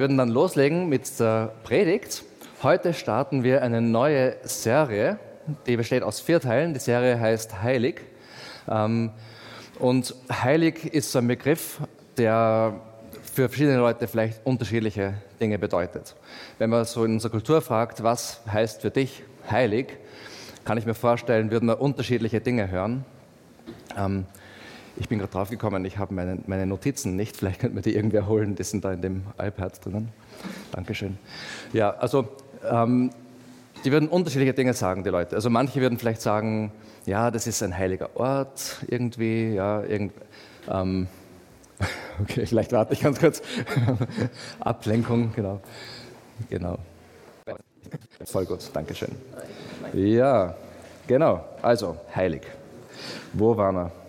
Würden dann loslegen mit der Predigt. Heute starten wir eine neue Serie, die besteht aus vier Teilen. Die Serie heißt Heilig. Ähm, und heilig ist so ein Begriff, der für verschiedene Leute vielleicht unterschiedliche Dinge bedeutet. Wenn man so in unserer Kultur fragt, was heißt für dich heilig, kann ich mir vorstellen, würden wir unterschiedliche Dinge hören. Ähm, ich bin gerade draufgekommen, ich habe meine, meine, Notizen nicht. Vielleicht könnte man die irgendwie holen, die sind da in dem iPad drinnen. Dankeschön. Ja, also ähm, die würden unterschiedliche Dinge sagen, die Leute. Also manche würden vielleicht sagen, ja, das ist ein heiliger Ort irgendwie, ja, irgend, ähm, okay, vielleicht warte ich ganz kurz. Ablenkung, genau. Genau. Voll gut, Dankeschön. Ja, genau. Also, heilig. Wo waren wir?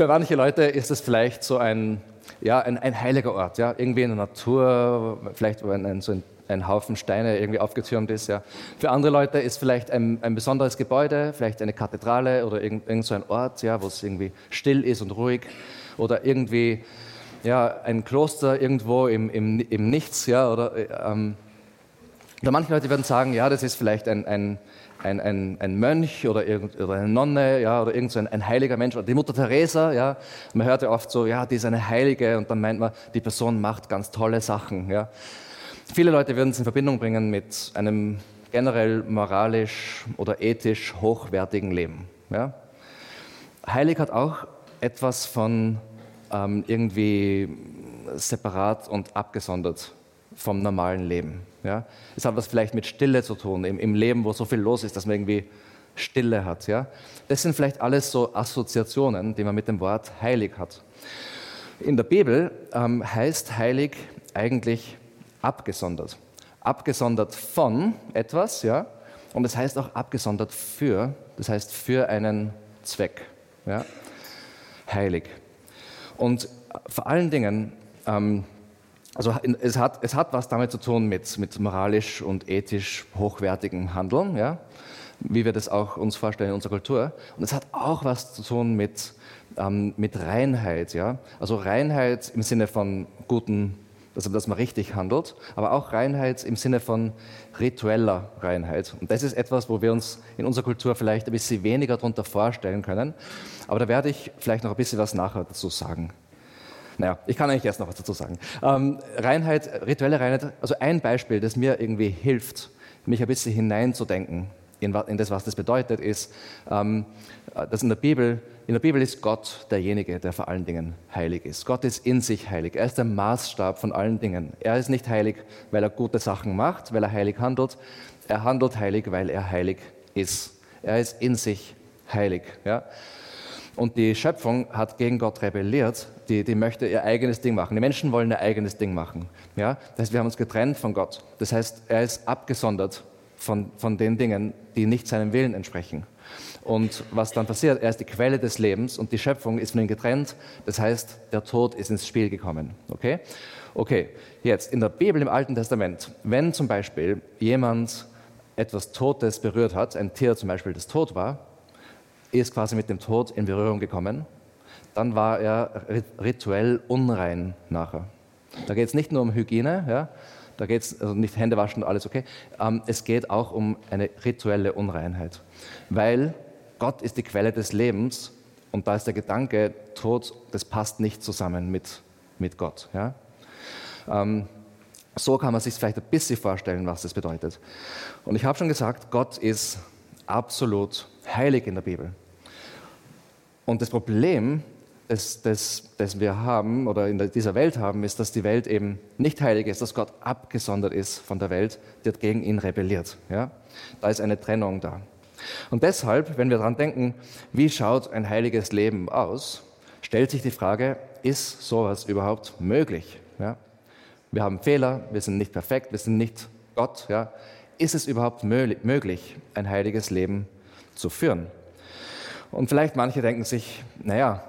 Für manche Leute ist es vielleicht so ein, ja, ein, ein heiliger Ort, ja, irgendwie in der Natur, vielleicht ein, so ein, ein Haufen Steine irgendwie aufgetürmt ist. Ja. Für andere Leute ist vielleicht ein, ein besonderes Gebäude, vielleicht eine Kathedrale oder irgend, irgend so ein Ort, ja, wo es irgendwie still ist und ruhig oder irgendwie ja, ein Kloster irgendwo im, im, im Nichts, ja, oder, ähm, oder manche Leute werden sagen, ja, das ist vielleicht ein, ein, ein, ein, ein Mönch oder, oder eine Nonne, ja, oder irgend so ein heiliger Mensch, oder die Mutter Teresa, ja. Man hört ja oft so, ja, die ist eine Heilige, und dann meint man, die Person macht ganz tolle Sachen, ja. Viele Leute würden es in Verbindung bringen mit einem generell moralisch oder ethisch hochwertigen Leben, ja. Heilig hat auch etwas von ähm, irgendwie separat und abgesondert vom normalen Leben. Ja? Es hat was vielleicht mit Stille zu tun, im, im, Leben, wo so viel los ist, dass man irgendwie Stille hat. Ja? Das sind vielleicht alles so Assoziationen, die man mit dem Wort heilig hat. In der Bibel ähm, heißt heilig eigentlich abgesondert. Abgesondert von etwas, ja, und es heißt auch abgesondert für, das heißt für einen Zweck. Ja? Heilig. Und vor allen Dingen, ähm, also es hat, es hat was damit zu tun mit, mit moralisch und ethisch hochwertigem Handeln, ja? wie wir das auch uns vorstellen in unserer Kultur. Und es hat auch was zu tun mit, ähm, mit Reinheit. Ja? Also Reinheit im Sinne von guten also dass man richtig handelt, aber auch Reinheit im Sinne von ritueller Reinheit. Und das ist etwas, wo wir uns in unserer Kultur vielleicht ein bisschen weniger darunter vorstellen können. Aber da werde ich vielleicht noch ein bisschen was nachher dazu sagen. Naja, ich kann eigentlich erst noch was dazu sagen. Ähm, Reinheit, rituelle Reinheit, also ein Beispiel, das mir irgendwie hilft, mich ein bisschen hineinzudenken in, in das, was das bedeutet, ist, ähm, dass in der Bibel in der Bibel ist Gott derjenige, der vor allen Dingen heilig ist. Gott ist in sich heilig. Er ist der Maßstab von allen Dingen. Er ist nicht heilig, weil er gute Sachen macht, weil er heilig handelt. Er handelt heilig, weil er heilig ist. Er ist in sich heilig. Ja? Und die Schöpfung hat gegen Gott rebelliert. Die, die möchte ihr eigenes Ding machen. Die Menschen wollen ihr eigenes Ding machen. Ja? Das heißt, wir haben uns getrennt von Gott. Das heißt, er ist abgesondert von, von den Dingen, die nicht seinem Willen entsprechen. Und was dann passiert, er ist die Quelle des Lebens und die Schöpfung ist von ihm getrennt. Das heißt, der Tod ist ins Spiel gekommen. Okay? Okay, jetzt in der Bibel im Alten Testament, wenn zum Beispiel jemand etwas Totes berührt hat, ein Tier zum Beispiel, das tot war, ist quasi mit dem Tod in Berührung gekommen, dann war er rituell unrein nachher. Da geht es nicht nur um Hygiene, ja, da geht es also nicht Hände waschen, alles okay. Ähm, es geht auch um eine rituelle Unreinheit, weil Gott ist die Quelle des Lebens und da ist der Gedanke, Tod, das passt nicht zusammen mit, mit Gott. Ja? Ähm, so kann man sich vielleicht ein bisschen vorstellen, was das bedeutet. Und ich habe schon gesagt, Gott ist absolut heilig in der Bibel. Und das Problem, das, das, das wir haben oder in dieser Welt haben, ist, dass die Welt eben nicht heilig ist, dass Gott abgesondert ist von der Welt, die hat gegen ihn rebelliert. Ja? Da ist eine Trennung da. Und deshalb, wenn wir daran denken, wie schaut ein heiliges Leben aus, stellt sich die Frage, ist sowas überhaupt möglich? Ja? Wir haben Fehler, wir sind nicht perfekt, wir sind nicht Gott. Ja? Ist es überhaupt möglich, ein heiliges Leben zu führen? Und vielleicht manche denken sich, naja,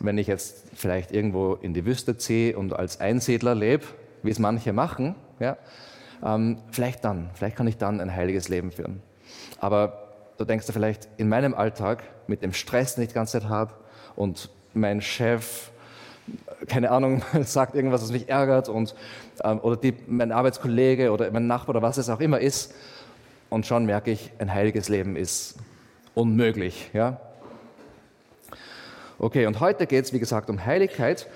wenn ich jetzt vielleicht irgendwo in die Wüste ziehe und als Einsiedler lebe, wie es manche machen, ja, ähm, vielleicht dann, vielleicht kann ich dann ein heiliges Leben führen. Aber da denkst du vielleicht in meinem Alltag mit dem Stress, den ich die ganze Zeit habe und mein Chef keine Ahnung, sagt irgendwas, was mich ärgert und, ähm, oder die, mein Arbeitskollege oder mein Nachbar oder was es auch immer ist. Und schon merke ich, ein heiliges Leben ist unmöglich. Ja? Okay, und heute geht es, wie gesagt, um Heiligkeit.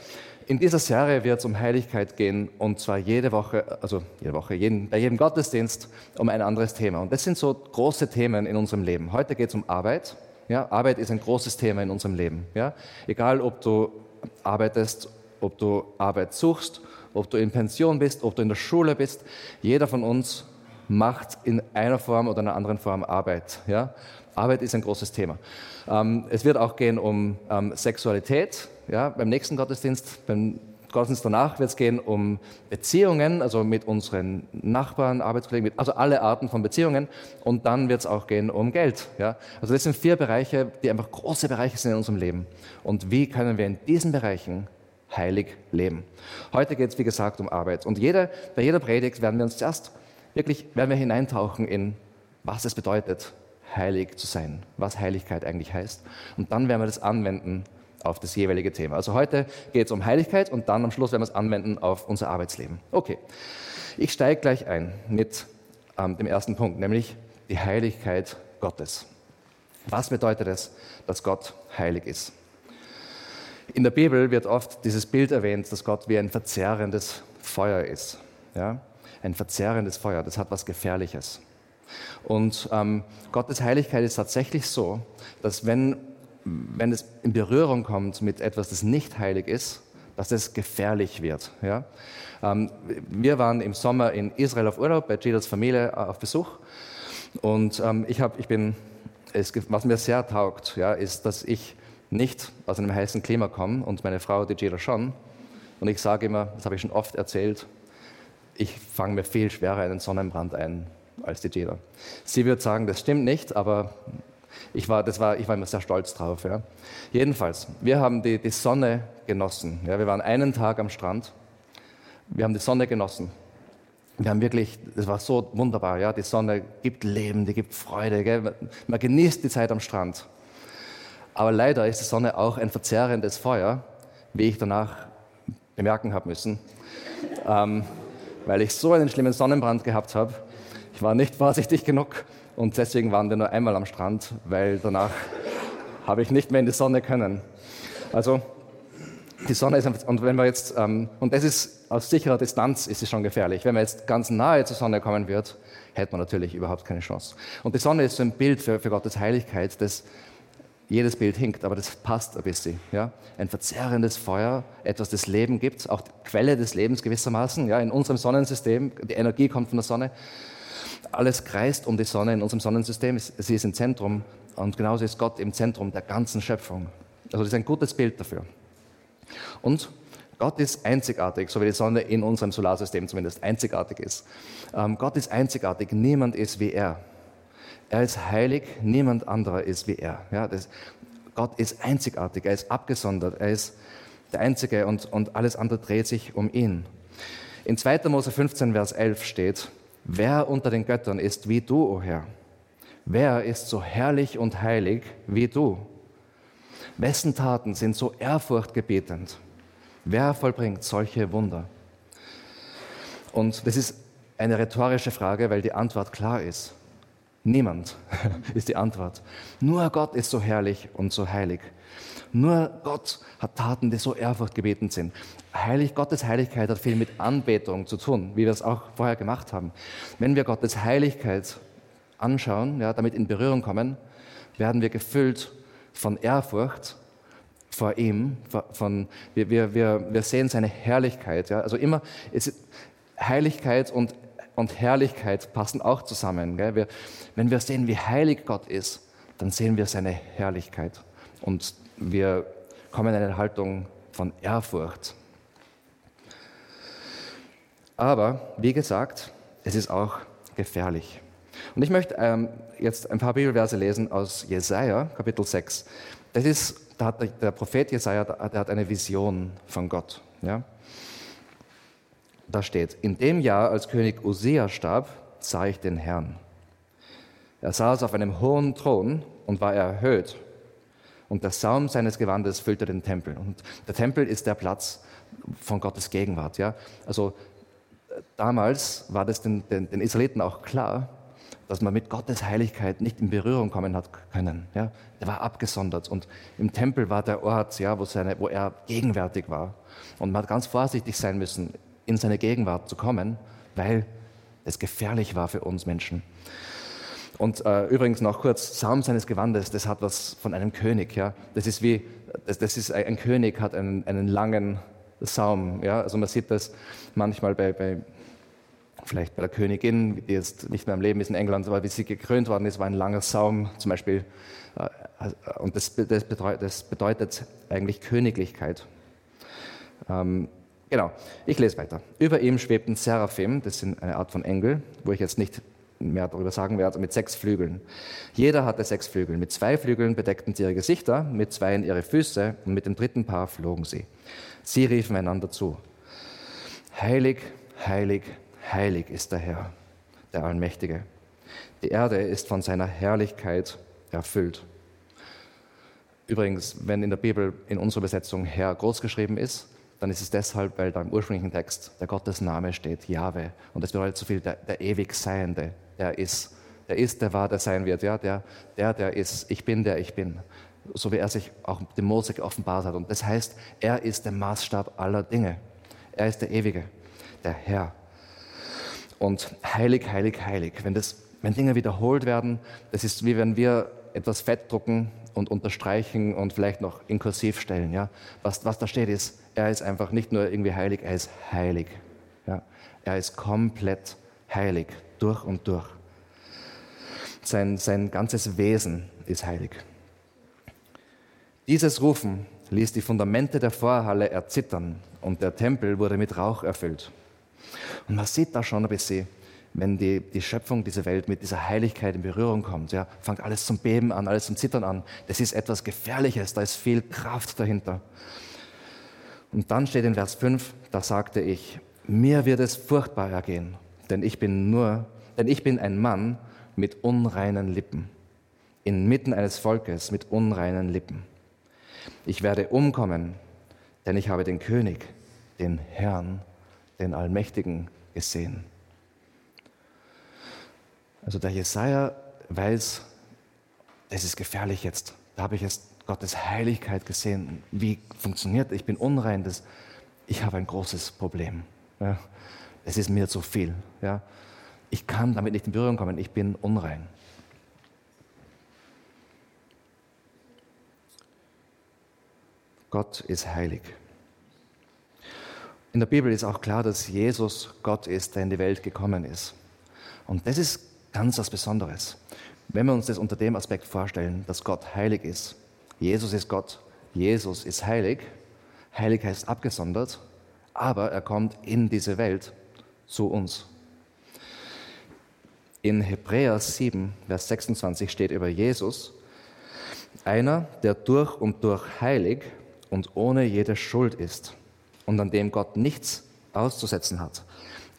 In dieser Serie wird es um Heiligkeit gehen und zwar jede Woche, also jede Woche, jeden, bei jedem Gottesdienst um ein anderes Thema. Und das sind so große Themen in unserem Leben. Heute geht es um Arbeit. Ja, Arbeit ist ein großes Thema in unserem Leben. Ja? Egal, ob du arbeitest, ob du Arbeit suchst, ob du in Pension bist, ob du in der Schule bist, jeder von uns macht in einer Form oder einer anderen Form Arbeit. Ja? Arbeit ist ein großes Thema. Ähm, es wird auch gehen um ähm, Sexualität. Ja, beim nächsten Gottesdienst, beim Gottesdienst danach wird es gehen um Beziehungen, also mit unseren Nachbarn, Arbeitskollegen, also alle Arten von Beziehungen. Und dann wird es auch gehen um Geld. Ja? Also das sind vier Bereiche, die einfach große Bereiche sind in unserem Leben. Und wie können wir in diesen Bereichen heilig leben? Heute geht es, wie gesagt, um Arbeit. Und jede, bei jeder Predigt werden wir uns zuerst wirklich werden wir hineintauchen in, was es bedeutet, heilig zu sein, was Heiligkeit eigentlich heißt. Und dann werden wir das anwenden auf das jeweilige Thema. Also heute geht es um Heiligkeit und dann am Schluss werden wir es anwenden auf unser Arbeitsleben. Okay, ich steige gleich ein mit ähm, dem ersten Punkt, nämlich die Heiligkeit Gottes. Was bedeutet es, dass Gott heilig ist? In der Bibel wird oft dieses Bild erwähnt, dass Gott wie ein verzehrendes Feuer ist. Ja? Ein verzehrendes Feuer, das hat was Gefährliches. Und ähm, Gottes Heiligkeit ist tatsächlich so, dass wenn, wenn es in Berührung kommt mit etwas, das nicht heilig ist, dass es gefährlich wird. Ja? Ähm, wir waren im Sommer in Israel auf Urlaub bei Gidas Familie äh, auf Besuch und ähm, ich, hab, ich bin, es, was mir sehr taugt, ja, ist, dass ich nicht aus einem heißen Klima komme und meine Frau, die Gida schon. Und ich sage immer, das habe ich schon oft erzählt, ich fange mir viel schwerer einen Sonnenbrand ein als die Jeder. Sie wird sagen, das stimmt nicht, aber ich war, das war, ich war immer sehr stolz drauf. Ja. Jedenfalls, wir haben die, die Sonne genossen. Ja. Wir waren einen Tag am Strand. Wir haben die Sonne genossen. Wir haben wirklich, das war so wunderbar. Ja. Die Sonne gibt Leben, die gibt Freude. Gell. Man genießt die Zeit am Strand. Aber leider ist die Sonne auch ein verzehrendes Feuer, wie ich danach bemerken habe müssen, ähm, weil ich so einen schlimmen Sonnenbrand gehabt habe ich war nicht vorsichtig genug und deswegen waren wir nur einmal am Strand, weil danach habe ich nicht mehr in die Sonne können. Also die Sonne ist und wenn wir jetzt, ähm, und das ist aus sicherer Distanz ist es schon gefährlich. Wenn man jetzt ganz nahe zur Sonne kommen wird, hätte man natürlich überhaupt keine Chance. Und die Sonne ist so ein Bild für, für Gottes Heiligkeit, das jedes Bild hinkt, aber das passt ein bisschen. Ja? Ein verzehrendes Feuer, etwas, das Leben gibt, auch die Quelle des Lebens gewissermaßen. Ja? In unserem Sonnensystem, die Energie kommt von der Sonne. Alles kreist um die Sonne in unserem Sonnensystem. Sie ist im Zentrum und genauso ist Gott im Zentrum der ganzen Schöpfung. Also das ist ein gutes Bild dafür. Und Gott ist einzigartig, so wie die Sonne in unserem Solarsystem zumindest einzigartig ist. Ähm, Gott ist einzigartig, niemand ist wie er. Er ist heilig, niemand anderer ist wie er. Ja, das, Gott ist einzigartig, er ist abgesondert, er ist der Einzige und, und alles andere dreht sich um ihn. In 2. Mose 15, Vers 11 steht, Wer unter den Göttern ist wie du, o oh Herr? Wer ist so herrlich und heilig wie du? Wessen Taten sind so ehrfurchtgebietend? Wer vollbringt solche Wunder? Und das ist eine rhetorische Frage, weil die Antwort klar ist. Niemand ist die Antwort. Nur Gott ist so herrlich und so heilig. Nur Gott hat Taten, die so ehrfurchtgebetend sind. Heilig, Gottes Heiligkeit hat viel mit Anbetung zu tun, wie wir es auch vorher gemacht haben. Wenn wir Gottes Heiligkeit anschauen, ja, damit in Berührung kommen, werden wir gefüllt von Ehrfurcht vor ihm. Von, wir, wir, wir, sehen seine Herrlichkeit. Ja. Also immer, ist, Heiligkeit und, und Herrlichkeit passen auch zusammen. Wir, wenn wir sehen, wie heilig Gott ist, dann sehen wir seine Herrlichkeit. Und wir kommen in eine Haltung von Ehrfurcht. Aber wie gesagt, es ist auch gefährlich. Und ich möchte ähm, jetzt ein paar Bibelverse lesen aus Jesaja, Kapitel 6. Das ist, da hat der, Prophet Jesaja, der hat eine Vision von Gott. Ja? Da steht: In dem Jahr, als König Usia starb, sah ich den Herrn. Er saß auf einem hohen Thron und war erhöht Und der Saum seines Gewandes füllte den Tempel. Und der Tempel ist der Platz von Gottes Gegenwart. Ja? Also damals war das den, den, den Israeliten auch klar, dass man mit Gottes Heiligkeit nicht in Berührung kommen hat können. Ja? Er war abgesondert und im Tempel war der Ort, ja, wo, seine, wo er gegenwärtig war. Und man hat ganz vorsichtig sein müssen, in seine Gegenwart zu kommen, weil es gefährlich war für uns Menschen. Und äh, übrigens noch kurz, Saum seines Gewandes, das hat was von einem König. Ja? Das ist wie, das, das ist ein König hat einen, einen langen Saum. Ja? Also man sieht das manchmal bei, bei, vielleicht bei der Königin, die jetzt nicht mehr im Leben ist in England, aber wie sie gekrönt worden ist, war ein langer Saum zum Beispiel. Äh, und das, das, bedeutet, das bedeutet, eigentlich Königlichkeit. Ähm, genau, ich lese weiter. Über ihm schwebten Seraphim, das sind eine Art von Engel, wo ich jetzt nicht mehr darüber sagen werde, mit sechs Flügeln. Jeder hatte sechs Flügel. Mit zwei Flügeln bedeckten sie ihre Gesichter, mit zweien ihre Füße und mit dem dritten Paar flogen sie. Sie riefen einander zu. Heilig, heilig, heilig ist der Herr, der Allmächtige. Die Erde ist von seiner Herrlichkeit erfüllt. Übrigens, wenn in der Bibel in unserer Übersetzung Herr groß geschrieben ist, dann ist es deshalb, weil da im ursprünglichen Text der Gottesname steht, Jahwe. Und das bedeutet so viel der, der ewig Seiende, der ist. Der ist, der war, der sein wird. Ja? Der, der, der ist. Ich bin, der ich bin. So wie er sich auch dem Mose offenbart hat. Und das heißt, er ist der Maßstab aller Dinge. Er ist der Ewige, der Herr. Und heilig, heilig, heilig. Wenn, das, wenn Dinge wiederholt werden, das ist wie wenn wir etwas Fett drucken und unterstreichen und vielleicht noch in Kursiv stellen. Ja? Was, was da steht ist, er ist einfach nicht nur irgendwie heilig, er ist heilig. Ja? Er ist komplett heilig, durch und durch. Sein, sein ganzes Wesen ist heilig. Dieses Rufen ließ die Fundamente der Vorhalle erzittern und der Tempel wurde mit Rauch erfüllt. Und man sieht da schon ein bisschen, wenn die, die Schöpfung dieser Welt mit dieser Heiligkeit in Berührung kommt, ja, fängt alles zum Beben an, alles zum Zittern an. Das ist etwas Gefährliches, da ist viel Kraft dahinter. Und dann steht in Vers 5, da sagte ich, mir wird es furchtbar ergehen, denn ich bin nur, denn ich bin ein Mann mit unreinen Lippen, inmitten eines Volkes mit unreinen Lippen. Ich werde umkommen, denn ich habe den König, den Herrn, den Allmächtigen gesehen. Also der Jesaja weiß, das ist gefährlich jetzt. Da habe ich jetzt Gottes Heiligkeit gesehen. Wie funktioniert? Ich bin unrein. Das, ich habe ein großes Problem. Ja. Es ist mir zu viel. Ja. Ich kann damit nicht in Berührung kommen. Ich bin unrein. Gott ist heilig. In der Bibel ist auch klar, dass Jesus Gott ist, der in die Welt gekommen ist. Und das ist ganz was Besonderes. Wenn wir uns das unter dem Aspekt vorstellen, dass Gott heilig ist, Jesus ist Gott, Jesus ist heilig, heilig heißt abgesondert, aber er kommt in diese Welt zu uns. In Hebräer 7, Vers 26 steht über Jesus, einer, der durch und durch heilig und ohne jede Schuld ist und an dem Gott nichts auszusetzen hat.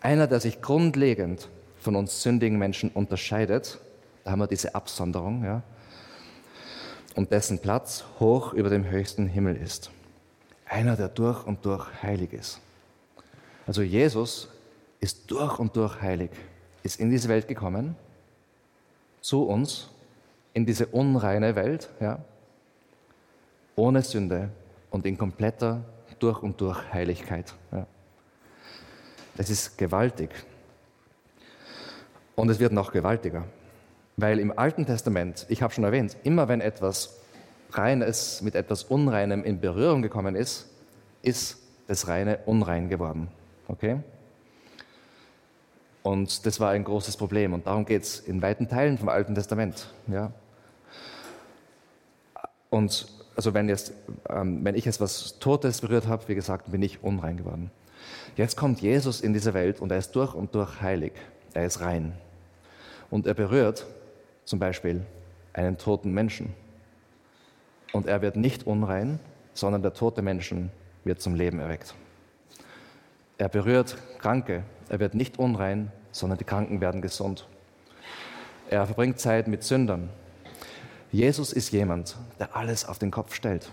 Einer, der sich grundlegend von uns sündigen Menschen unterscheidet. Da haben wir diese Absonderung, ja. Und dessen Platz hoch über dem höchsten Himmel ist. Einer, der durch und durch heilig ist. Also Jesus ist durch und durch heilig, ist in diese Welt gekommen, zu uns, in diese unreine Welt, ja, ohne Sünde und in kompletter durch und durch Heiligkeit. Ja. Das ist gewaltig. Und es wird noch gewaltiger, weil im Alten Testament, ich habe schon erwähnt, immer wenn etwas Reines mit etwas Unreinem in Berührung gekommen ist, ist das Reine unrein geworden. Okay? Und das war ein großes Problem. Und darum geht es in weiten Teilen vom Alten Testament. Ja? Und also wenn, jetzt, ähm, wenn ich jetzt was Totes berührt habe, wie gesagt, bin ich unrein geworden. Jetzt kommt Jesus in diese Welt und er ist durch und durch heilig. Er ist rein und er berührt zum Beispiel einen toten Menschen. Und er wird nicht unrein, sondern der tote Menschen wird zum Leben erweckt. Er berührt Kranke, er wird nicht unrein, sondern die Kranken werden gesund. Er verbringt Zeit mit Sündern. Jesus ist jemand, der alles auf den Kopf stellt.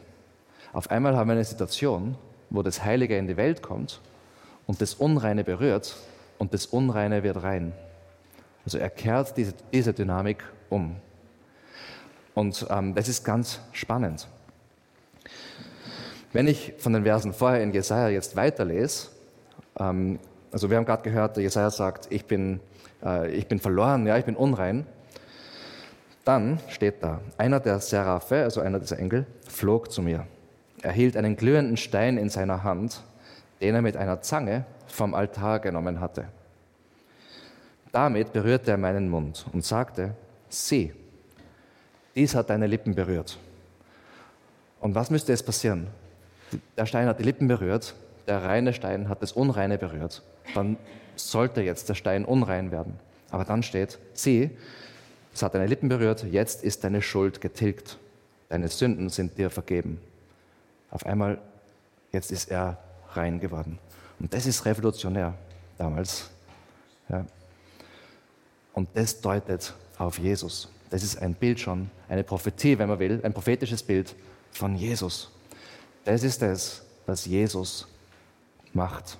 Auf einmal haben wir eine Situation, wo das Heilige in die Welt kommt und das Unreine berührt und das Unreine wird rein. Also er kehrt diese, diese Dynamik um. Und ähm, das ist ganz spannend. Wenn ich von den Versen vorher in Jesaja jetzt weiterlese, ähm, also wir haben gerade gehört, Jesaja sagt, ich bin, äh, ich bin verloren, ja, ich bin unrein. Dann steht da, einer der Seraphe, also einer dieser Engel, flog zu mir. Er hielt einen glühenden Stein in seiner Hand, den er mit einer Zange vom Altar genommen hatte. Damit berührte er meinen Mund und sagte, sieh, dies hat deine Lippen berührt. Und was müsste jetzt passieren? Der Stein hat die Lippen berührt, der reine Stein hat das Unreine berührt. Dann sollte jetzt der Stein unrein werden. Aber dann steht, sieh, es hat deine Lippen berührt, jetzt ist deine Schuld getilgt. Deine Sünden sind dir vergeben. Auf einmal, jetzt ist er rein geworden. Und das ist revolutionär damals. Ja. Und das deutet auf Jesus. Das ist ein Bild schon, eine Prophetie, wenn man will, ein prophetisches Bild von Jesus. Das ist das, was Jesus macht,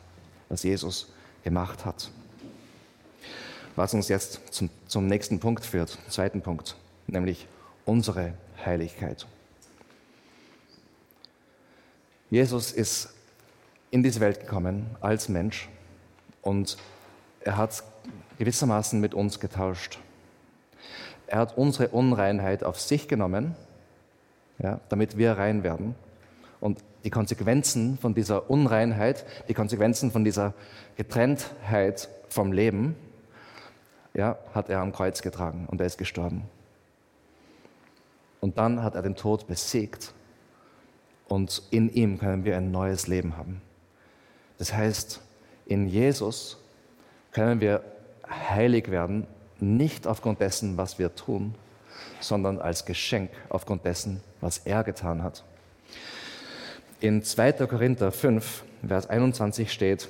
was Jesus gemacht hat. Was uns jetzt zum, zum nächsten Punkt führt, zweiten Punkt, nämlich unsere Heiligkeit. Jesus ist in diese Welt gekommen als Mensch und er hat gewissermaßen mit uns getauscht. Er hat unsere Unreinheit auf sich genommen, ja, damit wir rein werden. Und die Konsequenzen von dieser Unreinheit, die Konsequenzen von dieser Getrenntheit vom Leben, ja, hat er am Kreuz getragen und er ist gestorben. Und dann hat er den Tod besiegt und in ihm können wir ein neues Leben haben. Das heißt, in Jesus können wir heilig werden, nicht aufgrund dessen, was wir tun, sondern als Geschenk aufgrund dessen, was er getan hat. In 2. Korinther 5, Vers 21 steht,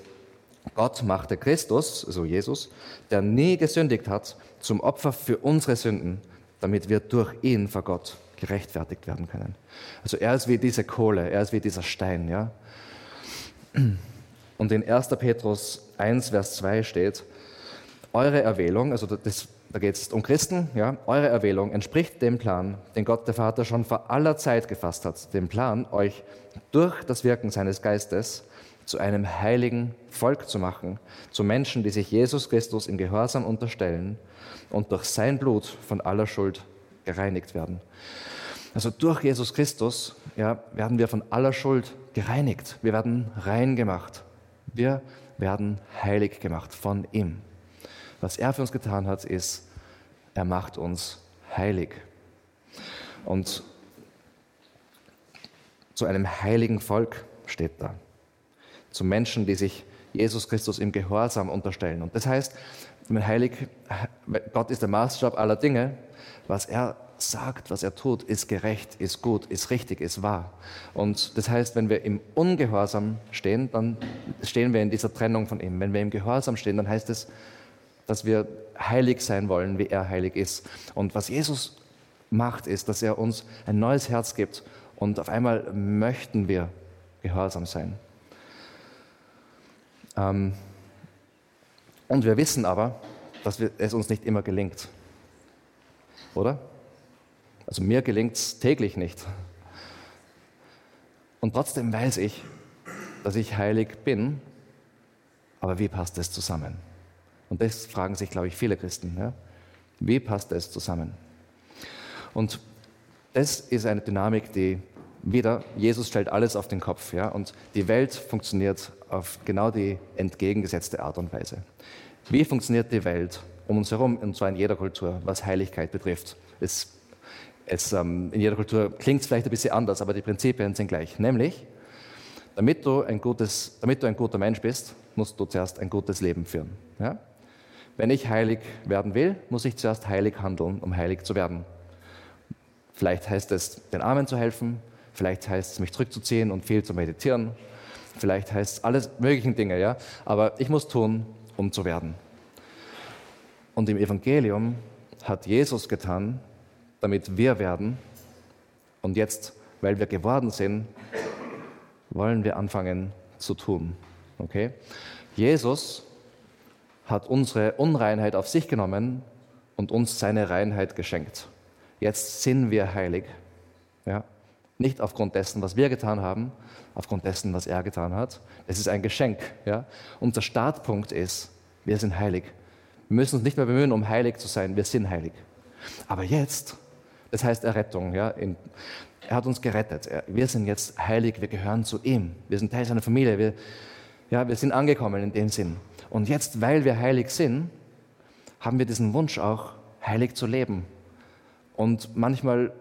Gott machte Christus, also Jesus, der nie gesündigt hat, zum Opfer für unsere Sünden, damit wir durch ihn vor Gott gerechtfertigt werden können. Also er ist wie diese Kohle, er ist wie dieser Stein. Ja? Und in 1. Petrus 1, Vers 2 steht, eure Erwählung, also das, da geht es um Christen, ja, eure Erwählung entspricht dem Plan, den Gott der Vater schon vor aller Zeit gefasst hat, dem Plan, euch durch das Wirken seines Geistes zu einem heiligen Volk zu machen, zu Menschen, die sich Jesus Christus im Gehorsam unterstellen und durch sein Blut von aller Schuld gereinigt werden. Also durch Jesus Christus ja, werden wir von aller Schuld gereinigt. Wir werden rein gemacht. Wir werden heilig gemacht von ihm. Was er für uns getan hat, ist, er macht uns heilig. Und zu einem heiligen Volk steht da. Zu Menschen, die sich Jesus Christus im Gehorsam unterstellen. Und das heißt, heilig, Gott ist der Maßstab aller Dinge. Was er sagt, was er tut, ist gerecht, ist gut, ist richtig, ist wahr. Und das heißt, wenn wir im Ungehorsam stehen, dann stehen wir in dieser Trennung von ihm. Wenn wir im Gehorsam stehen, dann heißt es, dass wir heilig sein wollen, wie er heilig ist. Und was Jesus macht, ist, dass er uns ein neues Herz gibt und auf einmal möchten wir gehorsam sein. Ähm, und wir wissen aber, dass es uns nicht immer gelingt. Oder? Also mir gelingt es täglich nicht. Und trotzdem weiß ich, dass ich heilig bin. Aber wie passt das zusammen? Und das fragen sich, glaube ich, viele Christen. Ja? Wie passt das zusammen? Und das ist eine Dynamik, die wieder, Jesus stellt alles auf den Kopf. Ja? Und die Welt funktioniert auf genau die entgegengesetzte Art und Weise. Wie funktioniert die Welt um uns herum, und zwar in jeder Kultur, was Heiligkeit betrifft? Es es, ähm, in jeder Kultur klingt es vielleicht ein bisschen anders, aber die Prinzipien sind gleich. Nämlich, damit du ein, gutes, damit du ein guter Mensch bist, musst du zuerst ein gutes Leben führen. Ja? Wenn ich heilig werden will, muss ich zuerst heilig handeln, um heilig zu werden. Vielleicht heißt es, den Armen zu helfen, vielleicht heißt es, mich zurückzuziehen und viel zu meditieren, vielleicht heißt es alles möglichen Dinge, ja. Aber ich muss tun, um zu werden. Und im Evangelium hat Jesus getan, damit wir werden. Und jetzt, weil wir geworden sind, wollen wir anfangen zu tun. Okay? Jesus hat unsere Unreinheit auf sich genommen und uns seine Reinheit geschenkt. Jetzt sind wir heilig. Ja? Nicht aufgrund dessen, was wir getan haben, aufgrund dessen, was er getan hat. Es ist ein Geschenk. Ja? Unser Startpunkt ist, wir sind heilig. Wir müssen uns nicht mehr bemühen, um heilig zu sein. Wir sind heilig. Aber jetzt, das heißt Errettung. Ja? In, er hat uns gerettet. Wir sind jetzt heilig. Wir gehören zu ihm. Wir sind Teil seiner Familie. Wir, ja, wir sind angekommen in dem Sinn. Und jetzt, weil wir heilig sind, haben wir diesen Wunsch auch, heilig zu leben. Und manchmal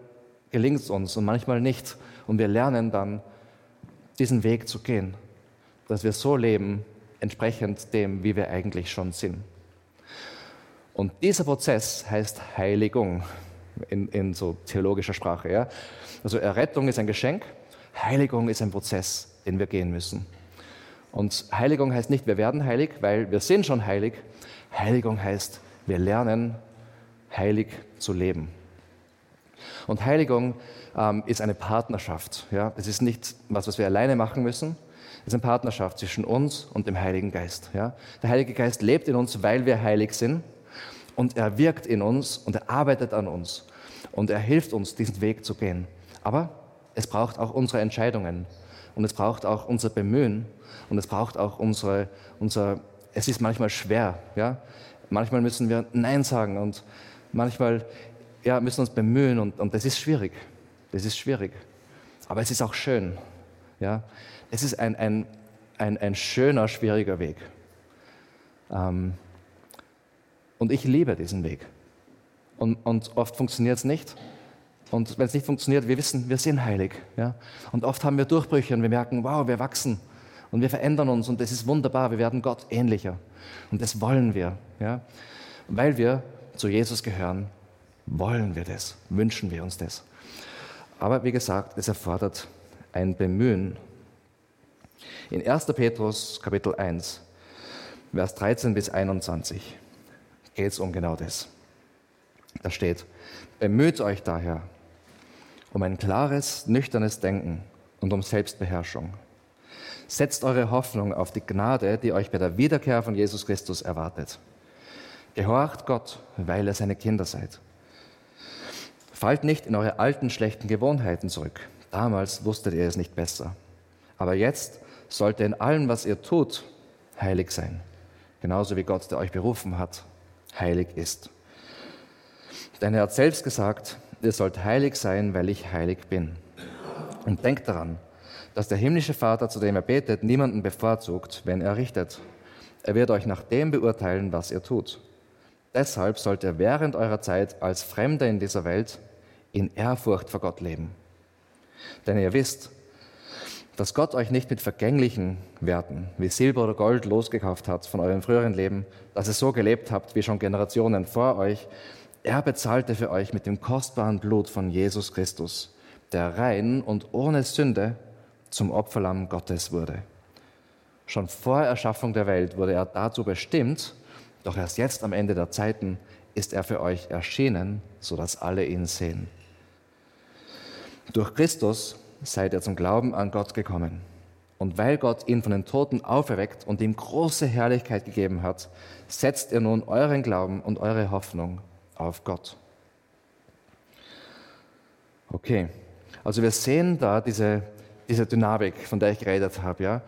gelingt es uns und manchmal nicht. Und wir lernen dann, diesen Weg zu gehen, dass wir so leben, entsprechend dem, wie wir eigentlich schon sind. Und dieser Prozess heißt Heiligung in, in so theologischer Sprache. Ja? Also Errettung ist ein Geschenk, Heiligung ist ein Prozess, den wir gehen müssen. Und Heiligung heißt nicht, wir werden heilig, weil wir sind schon heilig. Heiligung heißt, wir lernen heilig zu leben. Und Heiligung ähm, ist eine Partnerschaft. Ja? Es ist nicht was, was wir alleine machen müssen. Es ist eine Partnerschaft zwischen uns und dem Heiligen Geist. Ja? Der Heilige Geist lebt in uns, weil wir heilig sind. Und er wirkt in uns und er arbeitet an uns. Und er hilft uns, diesen Weg zu gehen. Aber es braucht auch unsere Entscheidungen. Und es braucht auch unser Bemühen. Und es braucht auch unsere, unser, es ist manchmal schwer. Ja? Manchmal müssen wir Nein sagen und manchmal ja, müssen uns bemühen und, und das ist schwierig. Das ist schwierig. Aber es ist auch schön. Ja? Es ist ein, ein, ein, ein schöner, schwieriger Weg. Ähm, und ich liebe diesen Weg. Und, und oft funktioniert es nicht. Und wenn es nicht funktioniert, wir wissen, wir sind heilig. Ja? Und oft haben wir Durchbrüche und wir merken, wow, wir wachsen und wir verändern uns und das ist wunderbar, wir werden Gott ähnlicher. Und das wollen wir. Ja? Weil wir zu Jesus gehören, wollen wir das, wünschen wir uns das. Aber wie gesagt, es erfordert ein Bemühen. In 1. Petrus Kapitel 1, Vers 13 bis 21 geht es um genau das. Da steht, bemüht euch daher um ein klares, nüchternes Denken und um Selbstbeherrschung. Setzt eure Hoffnung auf die Gnade, die euch bei der Wiederkehr von Jesus Christus erwartet. Gehorcht Gott, weil ihr seine Kinder seid. Fallt nicht in eure alten schlechten Gewohnheiten zurück. Damals wusstet ihr es nicht besser. Aber jetzt sollte in allem, was ihr tut, heilig sein. Genauso wie Gott, der euch berufen hat, heilig ist. Denn er hat selbst gesagt, ihr sollt heilig sein, weil ich heilig bin. Und denkt daran, dass der himmlische Vater, zu dem er betet, niemanden bevorzugt, wenn er richtet. Er wird euch nach dem beurteilen, was ihr tut. Deshalb sollt ihr während eurer Zeit als Fremde in dieser Welt in Ehrfurcht vor Gott leben. Denn ihr wisst, dass Gott euch nicht mit vergänglichen Werten wie Silber oder Gold losgekauft hat von eurem früheren Leben, dass ihr so gelebt habt wie schon Generationen vor euch. Er bezahlte für euch mit dem kostbaren Blut von Jesus Christus, der rein und ohne Sünde zum Opferlamm Gottes wurde. Schon vor Erschaffung der Welt wurde er dazu bestimmt, doch erst jetzt am Ende der Zeiten ist er für euch erschienen, sodass alle ihn sehen. Durch Christus seid ihr zum Glauben an Gott gekommen. Und weil Gott ihn von den Toten auferweckt und ihm große Herrlichkeit gegeben hat, setzt ihr nun euren Glauben und eure Hoffnung auf Gott. Okay, also wir sehen da diese, diese Dynamik, von der ich geredet habe. Ja?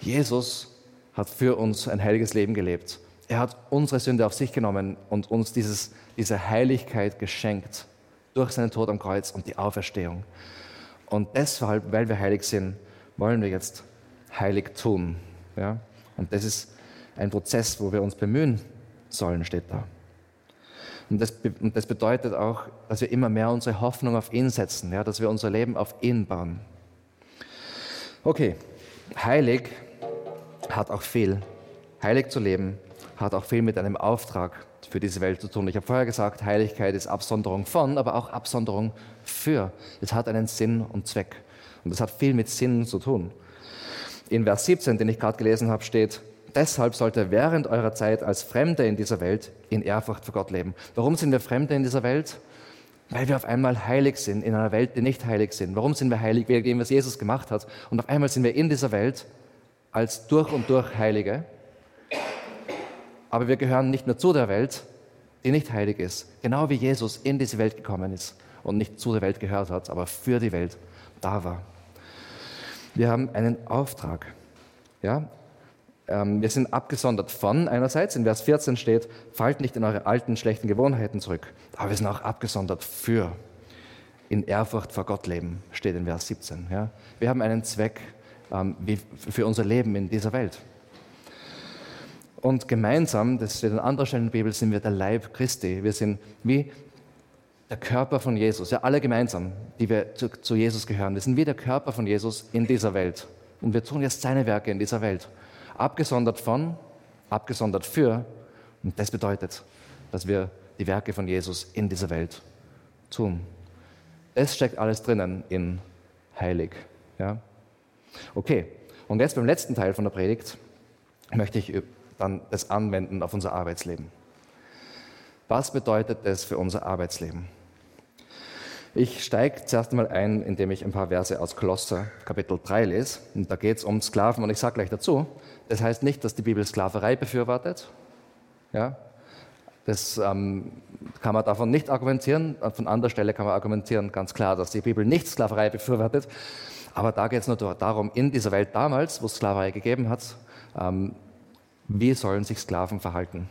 Jesus hat für uns ein heiliges Leben gelebt. Er hat unsere Sünde auf sich genommen und uns dieses, diese Heiligkeit geschenkt durch seinen Tod am Kreuz und die Auferstehung. Und deshalb, weil wir heilig sind, wollen wir jetzt heilig tun. Ja? Und das ist ein Prozess, wo wir uns bemühen sollen, steht da. Und das, und das, bedeutet auch, dass wir immer mehr unsere Hoffnung auf ihn setzen, ja? dass wir unser Leben auf ihn bauen. Okay, heilig hat auch viel. Heilig zu leben hat auch viel mit einem Auftrag für diese Welt zu tun. Ich habe vorher gesagt, Heiligkeit ist Absonderung von, aber auch Absonderung für. Es hat einen Sinn und Zweck. Und das hat viel mit Sinn zu tun. In Vers 17, den ich gerade gelesen habe, steht, deshalb sollt ihr während eurer Zeit als Fremde in dieser Welt in Ehrfurcht für Gott leben. Warum sind wir Fremde in dieser Welt? Weil wir auf einmal heilig sind in einer Welt, die nicht heilig sind. Warum sind wir heilig? Wegen dem, was Jesus gemacht hat. Und auf einmal sind wir in dieser Welt als durch und durch Heilige. Aber wir gehören nicht nur zu der Welt, die nicht heilig ist. Genau wie Jesus in diese Welt gekommen ist und nicht zu der Welt gehört hat, aber für die Welt da war. Wir haben einen Auftrag. Ja? Ähm, wir sind abgesondert von einerseits, in Vers 14 steht, fallt nicht in eure alten schlechten Gewohnheiten zurück. Aber wir sind auch abgesondert für. In Ehrfurcht vor Gott leben, steht in Vers 17. Ja? Wir haben einen Zweck ähm, für unser Leben in dieser Welt. Und gemeinsam, das steht an anderer Stelle in der Bibel, sind wir der Leib Christi. Wir sind wie der Körper von Jesus. Ja, alle gemeinsam, die wir zu, zu Jesus gehören. Wir sind wie der Körper von Jesus in dieser Welt. Und wir tun jetzt seine Werke in dieser Welt. Abgesondert von, abgesondert für. Und das bedeutet, dass wir die Werke von Jesus in dieser Welt tun. Es steckt alles drinnen in heilig. Ja? Okay, und jetzt beim letzten Teil von der Predigt möchte ich dann das anwenden auf unser Arbeitsleben. Was bedeutet das für unser Arbeitsleben? Ich steige zuerst einmal ein, indem ich ein paar Verse aus Kolosser Kapitel 3 lese. Und da geht es um Sklaven und ich sage gleich dazu, das heißt nicht, dass die Bibel Sklaverei befürwortet. Ja, das ähm, kann man davon nicht argumentieren. Von anderer Stelle kann man argumentieren, ganz klar, dass die Bibel nicht Sklaverei befürwortet. Aber da geht es nur darum, in dieser Welt damals, wo es Sklaverei gegeben hat, ähm, wie sollen sich Sklaven verhalten?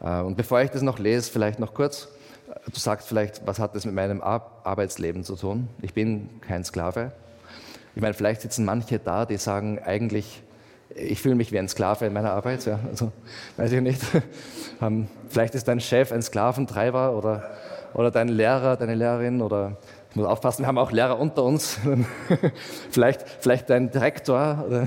Äh, und bevor ich das noch lese, vielleicht noch kurz. Du sagst vielleicht, was hat das mit meinem Arbeitsleben zu tun? Ich bin kein Sklave. Ich meine, vielleicht sitzen manche da, die sagen eigentlich, ich fühle mich wie ein Sklave in meiner Arbeit. Ja, also, weiß ich nicht. Ähm, vielleicht ist dein Chef ein Sklaventreiber oder, oder dein Lehrer, deine Lehrerin oder ich muss aufpassen, wir haben auch Lehrer unter uns. vielleicht, vielleicht dein Direktor.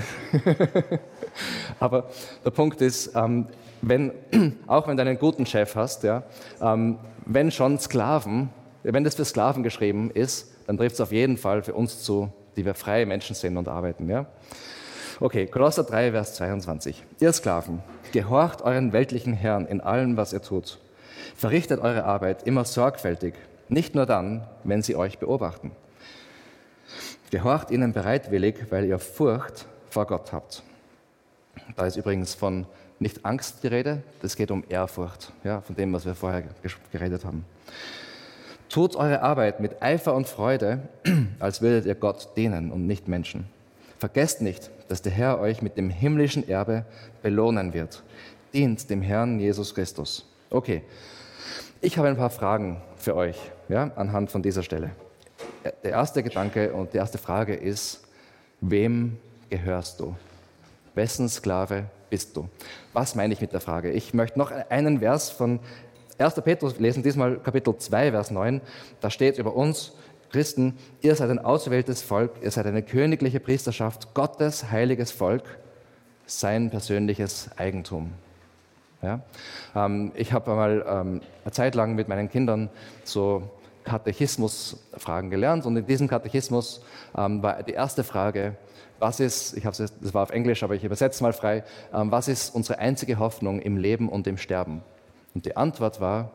Aber der Punkt ist, ähm, wenn, auch wenn du einen guten Chef hast, ja, ähm, wenn schon Sklaven, wenn das für Sklaven geschrieben ist, dann trifft es auf jeden Fall für uns zu, die wir freie Menschen sind und arbeiten. Ja? Okay, Kolosser 3, Vers 22. Ihr Sklaven, gehorcht euren weltlichen Herrn in allem, was ihr tut. Verrichtet eure Arbeit immer sorgfältig, nicht nur dann, wenn sie euch beobachten. Gehorcht ihnen bereitwillig, weil ihr Furcht vor Gott habt. Da ist übrigens von nicht Angst die Rede, das geht um Ehrfurcht, ja, von dem, was wir vorher geredet haben. Tut eure Arbeit mit Eifer und Freude, als würdet ihr Gott dienen und nicht Menschen. Vergesst nicht, dass der Herr euch mit dem himmlischen Erbe belohnen wird. Dient dem Herrn Jesus Christus. Okay, ich habe ein paar Fragen für euch ja, anhand von dieser Stelle. Der erste Gedanke und die erste Frage ist, wem gehörst du? Wessen Sklave bist du? Was meine ich mit der Frage? Ich möchte noch einen Vers von 1. Petrus lesen, diesmal Kapitel 2, Vers 9. Da steht über uns Christen, ihr seid ein auserwähltes Volk, ihr seid eine königliche Priesterschaft, Gottes heiliges Volk, sein persönliches Eigentum. Ja? Ähm, ich habe einmal ähm, eine Zeit lang mit meinen Kindern so Katechismusfragen gelernt und in diesem Katechismus ähm, war die erste Frage, was ist, ich habe das war auf Englisch, aber ich übersetze mal frei, ähm, was ist unsere einzige Hoffnung im Leben und im Sterben? Und die Antwort war,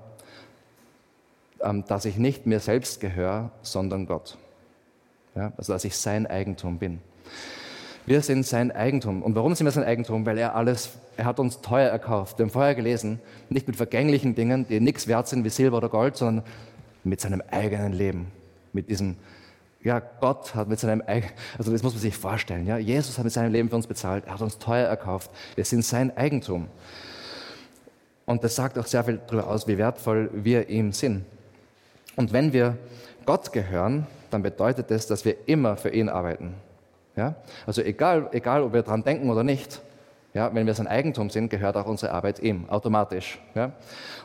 ähm, dass ich nicht mir selbst gehöre, sondern Gott. Ja, also dass ich sein Eigentum bin. Wir sind sein Eigentum. Und warum sind wir sein Eigentum? Weil er alles, er hat uns teuer erkauft. Wir haben vorher gelesen, nicht mit vergänglichen Dingen, die nichts wert sind wie Silber oder Gold, sondern mit seinem eigenen Leben. Mit diesem ja, Gott hat mit seinem also das muss man sich vorstellen, ja, Jesus hat mit seinem Leben für uns bezahlt, er hat uns teuer erkauft, wir sind sein Eigentum. Und das sagt auch sehr viel darüber aus, wie wertvoll wir ihm sind. Und wenn wir Gott gehören, dann bedeutet das, dass wir immer für ihn arbeiten. Ja? Also egal, egal, ob wir daran denken oder nicht, ja, wenn wir sein Eigentum sind, gehört auch unsere Arbeit ihm, automatisch. Ja?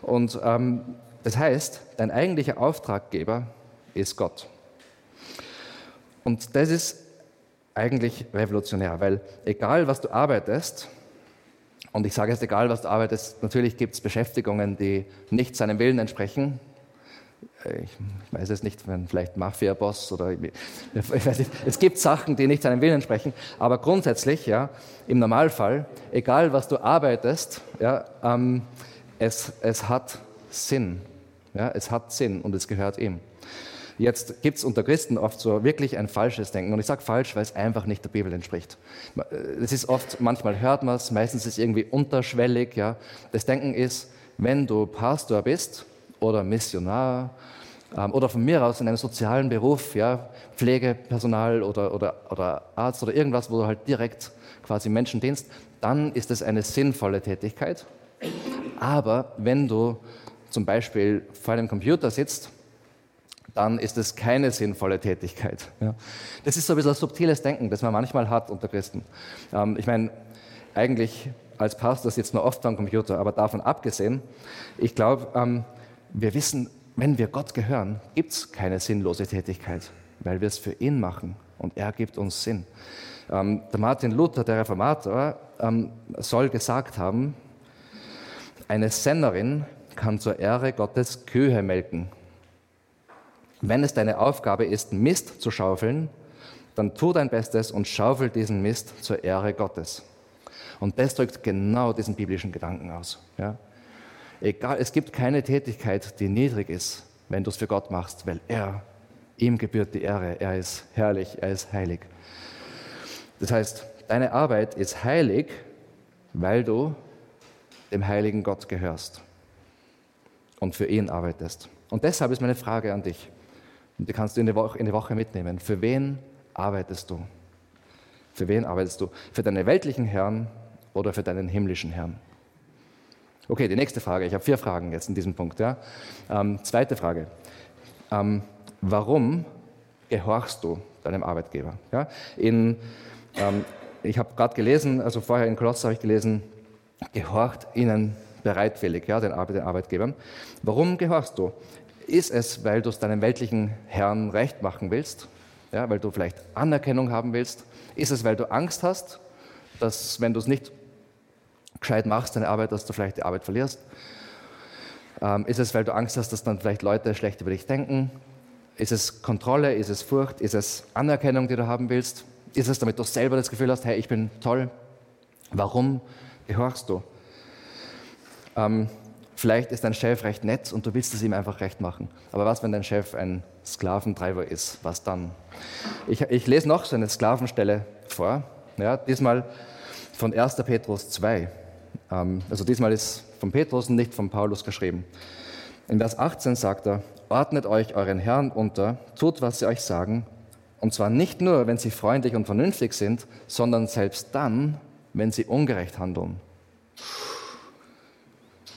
Und ähm, das heißt, dein eigentlicher Auftraggeber ist Gott. Und das ist eigentlich revolutionär, weil egal was du arbeitest, und ich sage jetzt egal was du arbeitest, natürlich gibt es Beschäftigungen, die nicht seinem Willen entsprechen. Ich weiß es nicht, wenn vielleicht Mafia-Boss oder ich weiß nicht. Es gibt Sachen, die nicht seinem Willen entsprechen, aber grundsätzlich, ja, im Normalfall, egal was du arbeitest, ja, ähm, es, es hat Sinn. Ja, es hat Sinn und es gehört ihm. Jetzt gibt es unter Christen oft so wirklich ein falsches Denken. Und ich sage falsch, weil es einfach nicht der Bibel entspricht. Es ist oft, manchmal hört man es, meistens ist es irgendwie unterschwellig. Ja. Das Denken ist, wenn du Pastor bist oder Missionar ähm, oder von mir aus in einem sozialen Beruf, ja, Pflegepersonal oder, oder, oder Arzt oder irgendwas, wo du halt direkt quasi Menschen dienst, dann ist es eine sinnvolle Tätigkeit. Aber wenn du zum Beispiel vor einem Computer sitzt dann ist es keine sinnvolle Tätigkeit. Ja. Das ist so ein bisschen ein subtiles Denken, das man manchmal hat unter Christen. Ähm, ich meine, eigentlich als Pastor sitzt man oft am Computer, aber davon abgesehen, ich glaube, ähm, wir wissen, wenn wir Gott gehören, gibt es keine sinnlose Tätigkeit, weil wir es für ihn machen und er gibt uns Sinn. Ähm, der Martin Luther, der Reformator, ähm, soll gesagt haben, eine Sennerin kann zur Ehre Gottes Kühe melken wenn es deine Aufgabe ist, Mist zu schaufeln, dann tu dein Bestes und schaufel diesen Mist zur Ehre Gottes. Und das drückt genau diesen biblischen Gedanken aus. Ja? Egal, es gibt keine Tätigkeit, die niedrig ist, wenn du es für Gott machst, weil er, ihm gebührt die Ehre, er ist herrlich, er ist heilig. Das heißt, deine Arbeit ist heilig, weil du dem heiligen Gott gehörst und für ihn arbeitest. Und deshalb ist meine Frage an dich. Und die kannst du in die, Woche, in die Woche mitnehmen. Für wen arbeitest du? Für wen arbeitest du? Für deinen weltlichen Herrn oder für deinen himmlischen Herrn? Okay, die nächste Frage. Ich habe vier Fragen jetzt in diesem Punkt. Ja. Ähm, zweite Frage. Ähm, warum gehorchst du deinem Arbeitgeber? Ja. In, ähm, ich habe gerade gelesen, also vorher in Kolosser habe ich gelesen, gehorcht ihnen bereitwillig, ja, den, Arbeitgebern. Warum gehorchst du? Ist es, weil du es deinem weltlichen Herrn recht machen willst? Ja, weil du vielleicht Anerkennung haben willst? Ist es, weil du Angst hast, dass wenn du es nicht gescheit machst, deine Arbeit, dass du vielleicht die Arbeit verlierst? Ähm, ist es, weil du Angst hast, dass dann vielleicht Leute schlecht über dich denken? Ist es Kontrolle? Ist es Furcht? Ist es Anerkennung, die du haben willst? Ist es, damit du selber das Gefühl hast, hey, ich bin toll? Warum gehorchst du? Ähm, Vielleicht ist dein Chef recht nett und du willst es ihm einfach recht machen. Aber was, wenn dein Chef ein Sklaventreiber ist? Was dann? Ich, ich lese noch so eine Sklavenstelle vor. Ja, diesmal von 1. Petrus 2. Ähm, also diesmal ist von Petrus und nicht von Paulus geschrieben. In Vers 18 sagt er, ordnet euch euren Herrn unter, tut, was sie euch sagen, und zwar nicht nur, wenn sie freundlich und vernünftig sind, sondern selbst dann, wenn sie ungerecht handeln.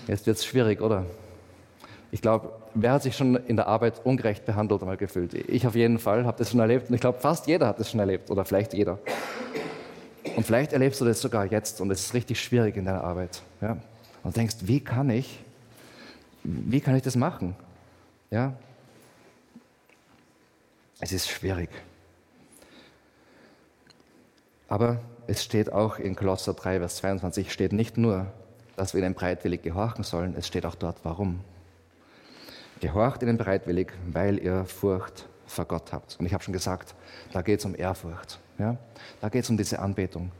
Jetzt wird es schwierig, oder? Ich glaube, wer hat sich schon in der Arbeit ungerecht behandelt einmal gefühlt? Ich auf jeden Fall habe das schon erlebt und ich glaube, fast jeder hat das schon erlebt oder vielleicht jeder. Und vielleicht erlebst du das sogar jetzt und es ist richtig schwierig in deiner Arbeit. Ja? Und denkst, wie kann ich, wie kann ich das machen? Ja? Es ist schwierig. Aber es steht auch in Kolosser 3, Vers 22, steht nicht nur, dass wir ihnen bereitwillig gehorchen sollen. Es steht auch dort, warum. Gehorcht ihnen bereitwillig, weil ihr Furcht vor Gott habt. Und ich habe schon gesagt, da geht es um Ehrfurcht. Ja? Da geht es um diese Anbetung.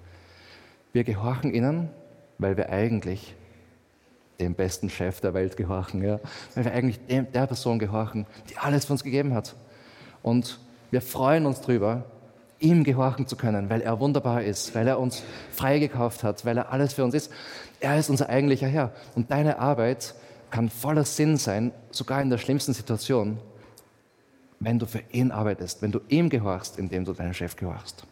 Wir gehorchen ihnen, weil wir eigentlich dem besten Chef der Welt gehorchen. Ja? Weil wir eigentlich dem, der Person gehorchen, die alles für uns gegeben hat. Und wir freuen uns darüber, ihm gehorchen zu können, weil er wunderbar ist, weil er uns freigekauft hat, weil er alles für uns ist. Er ist unser eigentlicher Herr. Und deine Arbeit kann voller Sinn sein, sogar in der schlimmsten Situation, wenn du für ihn arbeitest, wenn du ihm gehorchst, indem du deinen Chef gehorchst.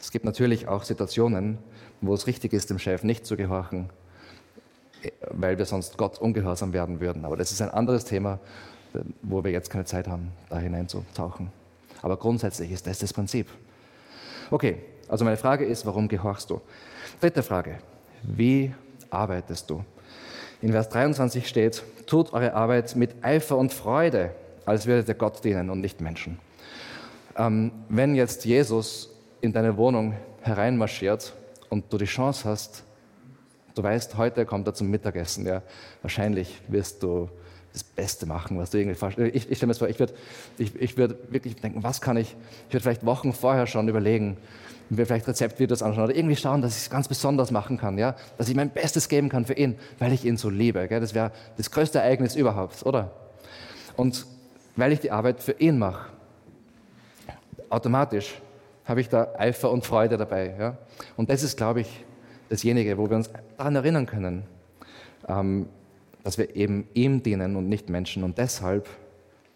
Es gibt natürlich auch Situationen, wo es richtig ist, dem Chef nicht zu gehorchen, weil wir sonst Gott ungehorsam werden würden. Aber das ist ein anderes Thema, wo wir jetzt keine Zeit haben, da hineinzutauchen. Aber grundsätzlich ist das das Prinzip. Okay, also meine Frage ist, warum gehorchst du? Dritte Frage, wie arbeitest du? In Vers 23 steht, tut eure Arbeit mit Eifer und Freude, als würdet ihr Gott dienen und nicht Menschen. Ähm, wenn jetzt Jesus in deine Wohnung hereinmarschiert und du die Chance hast, du weißt, heute kommt er zum Mittagessen, ja, wahrscheinlich wirst du das Beste machen, was du irgendwie vorstellst. Ich, ich stelle mir das vor, ich würde ich, ich würd wirklich denken, was kann ich, ich würde vielleicht Wochen vorher schon überlegen, mir vielleicht Rezeptvideos anschauen oder irgendwie schauen, dass ich es ganz besonders machen kann, ja? dass ich mein Bestes geben kann für ihn, weil ich ihn so liebe. Gell? Das wäre das größte Ereignis überhaupt, oder? Und weil ich die Arbeit für ihn mache, automatisch habe ich da Eifer und Freude dabei. Ja? Und das ist, glaube ich, dasjenige, wo wir uns daran erinnern können, ähm, dass wir eben ihm dienen und nicht Menschen. Und deshalb,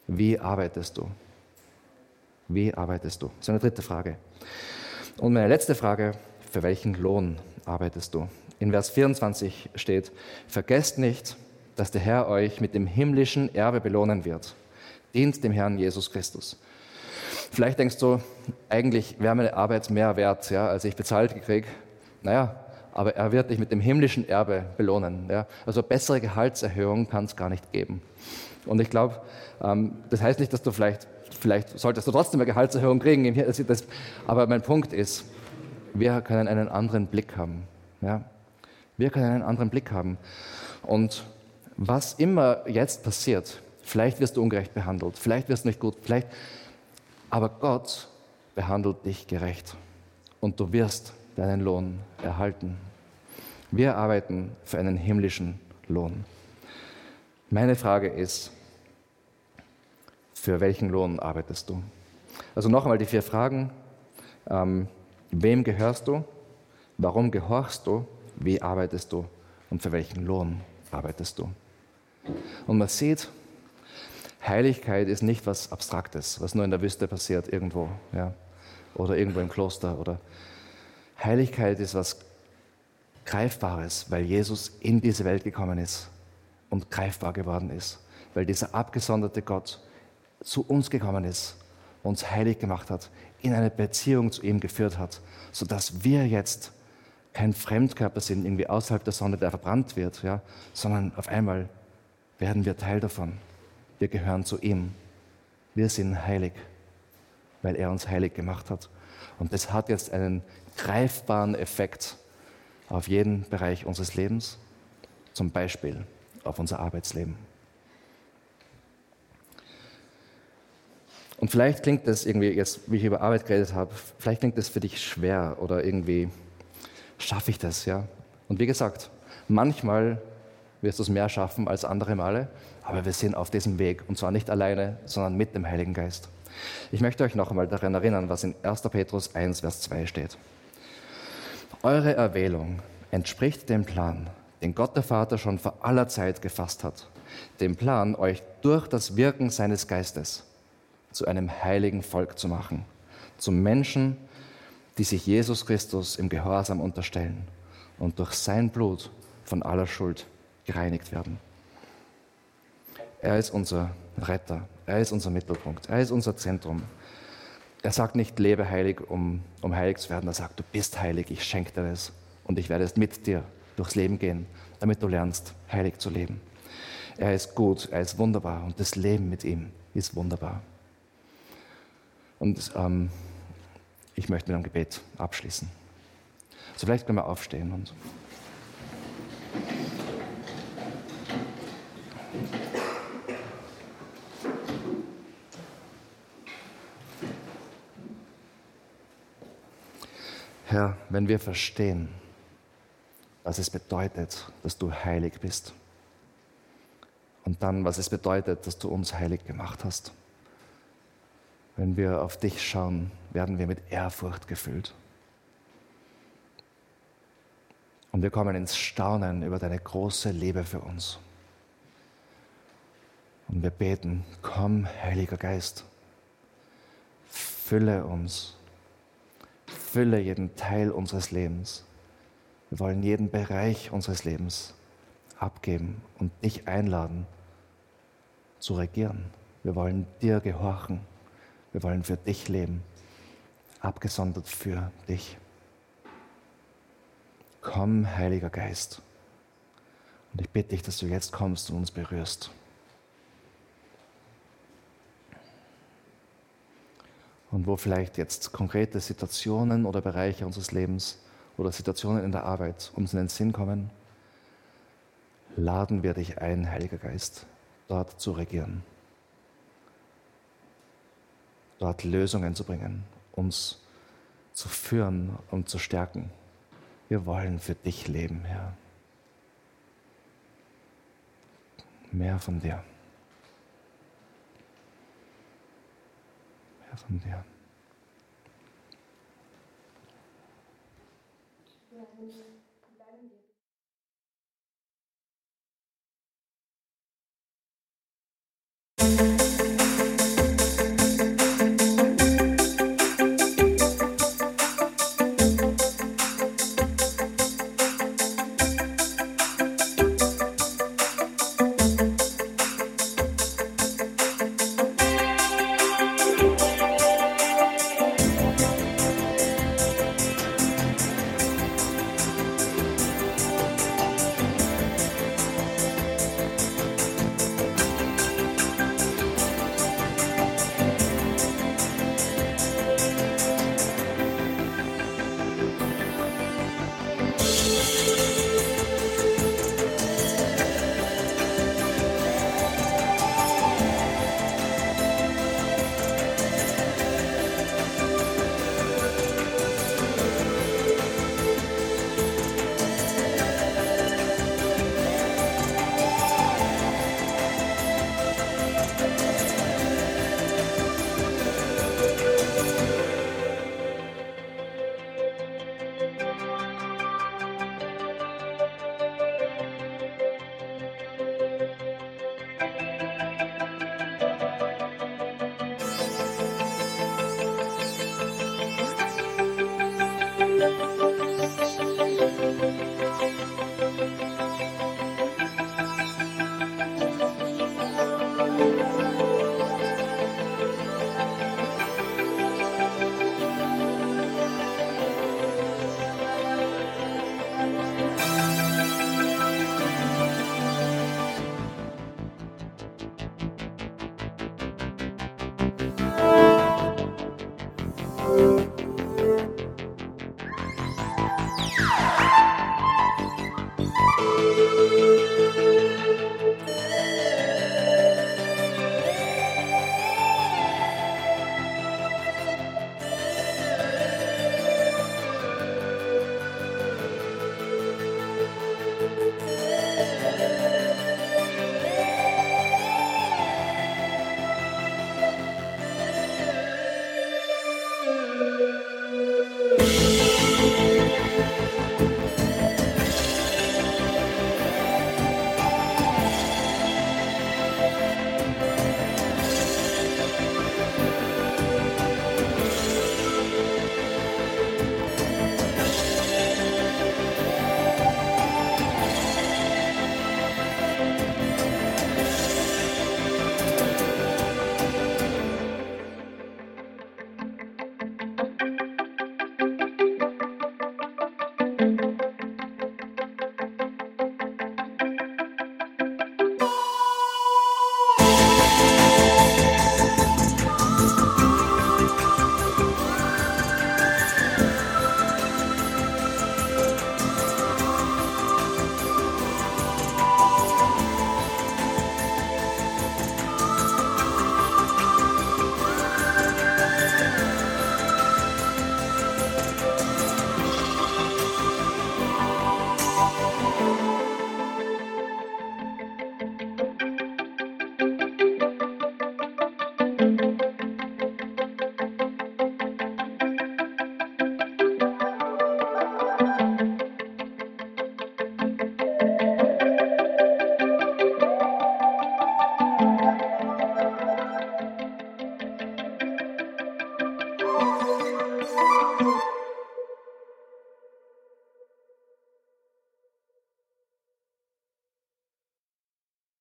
wie arbeitest du? Wie arbeitest du? Das ist eine dritte Frage. Und meine letzte Frage, für welchen Lohn arbeitest du? In Vers 24 steht, vergesst nicht, dass der Herr euch mit dem himmlischen Erbe belohnen wird. Dient dem Herrn Jesus Christus. Vielleicht denkst du, eigentlich wäre meine Arbeit mehr wert, ja, als ich bezahlt gekriege. Naja, aber er wird dich mit dem himmlischen Erbe belohnen. Ja. Also bessere Gehaltserhöhung kann es gar nicht geben. Und ich glaube, ähm, das heißt nicht, dass du vielleicht, vielleicht solltest du trotzdem eine Gehaltserhöhung kriegen, aber mein Punkt ist, wir können einen anderen Blick haben. Ja. Wir können einen anderen Blick haben. Und was immer jetzt passiert, vielleicht wirst du ungerecht behandelt, vielleicht wirst du nicht gut, vielleicht aber Gott behandelt dich gerecht und du wirst deinen Lohn erhalten. Wir arbeiten für einen himmlischen Lohn. Meine Frage ist, für welchen Lohn arbeitest du? Also noch einmal die vier Fragen. Ähm, wem gehörst du? Warum gehorchst du? Wie arbeitest du? Und für welchen Lohn arbeitest du? Und man sieht, Heiligkeit ist nicht was Abstraktes, was nur in der Wüste passiert irgendwo, ja, oder irgendwo im Kloster. Oder Heiligkeit ist was Greifbares, weil Jesus in diese Welt gekommen ist und greifbar geworden ist, weil dieser abgesonderte Gott zu uns gekommen ist, uns heilig gemacht hat, in eine Beziehung zu ihm geführt hat, sodass wir jetzt kein Fremdkörper sind, irgendwie außerhalb der Sonne, der verbrannt wird, ja, sondern auf einmal werden wir Teil davon. Wir gehören zu ihm. Wir sind heilig, weil er uns heilig gemacht hat. Und das hat jetzt einen greifbaren Effekt auf jeden Bereich unseres Lebens, zum Beispiel auf unser Arbeitsleben. Und vielleicht klingt das irgendwie, jetzt, wie ich über Arbeit geredet habe, vielleicht klingt das für dich schwer oder irgendwie schaffe ich das, ja. Und wie gesagt, manchmal wirst du es mehr schaffen als andere Male. Aber wir sind auf diesem Weg und zwar nicht alleine, sondern mit dem Heiligen Geist. Ich möchte euch noch einmal daran erinnern, was in 1. Petrus 1, Vers 2 steht. Eure Erwählung entspricht dem Plan, den Gott der Vater schon vor aller Zeit gefasst hat. Dem Plan, euch durch das Wirken seines Geistes zu einem heiligen Volk zu machen. Zum Menschen, die sich Jesus Christus im Gehorsam unterstellen und durch sein Blut von aller Schuld gereinigt werden. Er ist unser Retter, er ist unser Mittelpunkt, er ist unser Zentrum. Er sagt nicht, lebe heilig, um, um heilig zu werden. Er sagt, du bist heilig, ich schenke dir das und ich werde es mit dir durchs Leben gehen, damit du lernst, heilig zu leben. Er ist gut, er ist wunderbar und das Leben mit ihm ist wunderbar. Und ähm, ich möchte mit einem Gebet abschließen. So vielleicht können wir aufstehen und. Herr, wenn wir verstehen, was es bedeutet, dass du heilig bist, und dann, was es bedeutet, dass du uns heilig gemacht hast, wenn wir auf dich schauen, werden wir mit Ehrfurcht gefüllt. Und wir kommen ins Staunen über deine große Liebe für uns. Und wir beten, komm, Heiliger Geist, fülle uns Fülle jeden Teil unseres Lebens. Wir wollen jeden Bereich unseres Lebens abgeben und dich einladen zu regieren. Wir wollen dir gehorchen. Wir wollen für dich leben, abgesondert für dich. Komm, Heiliger Geist. Und ich bitte dich, dass du jetzt kommst und uns berührst. Und wo vielleicht jetzt konkrete Situationen oder Bereiche unseres Lebens oder Situationen in der Arbeit uns in den Sinn kommen, laden wir dich ein, Heiliger Geist. dort zu regieren, dort Lösungen zu bringen, uns zu führen und zu stärken. Wir wollen für dich leben, Herr. Mehr von dir. Mehr von dir. Ja,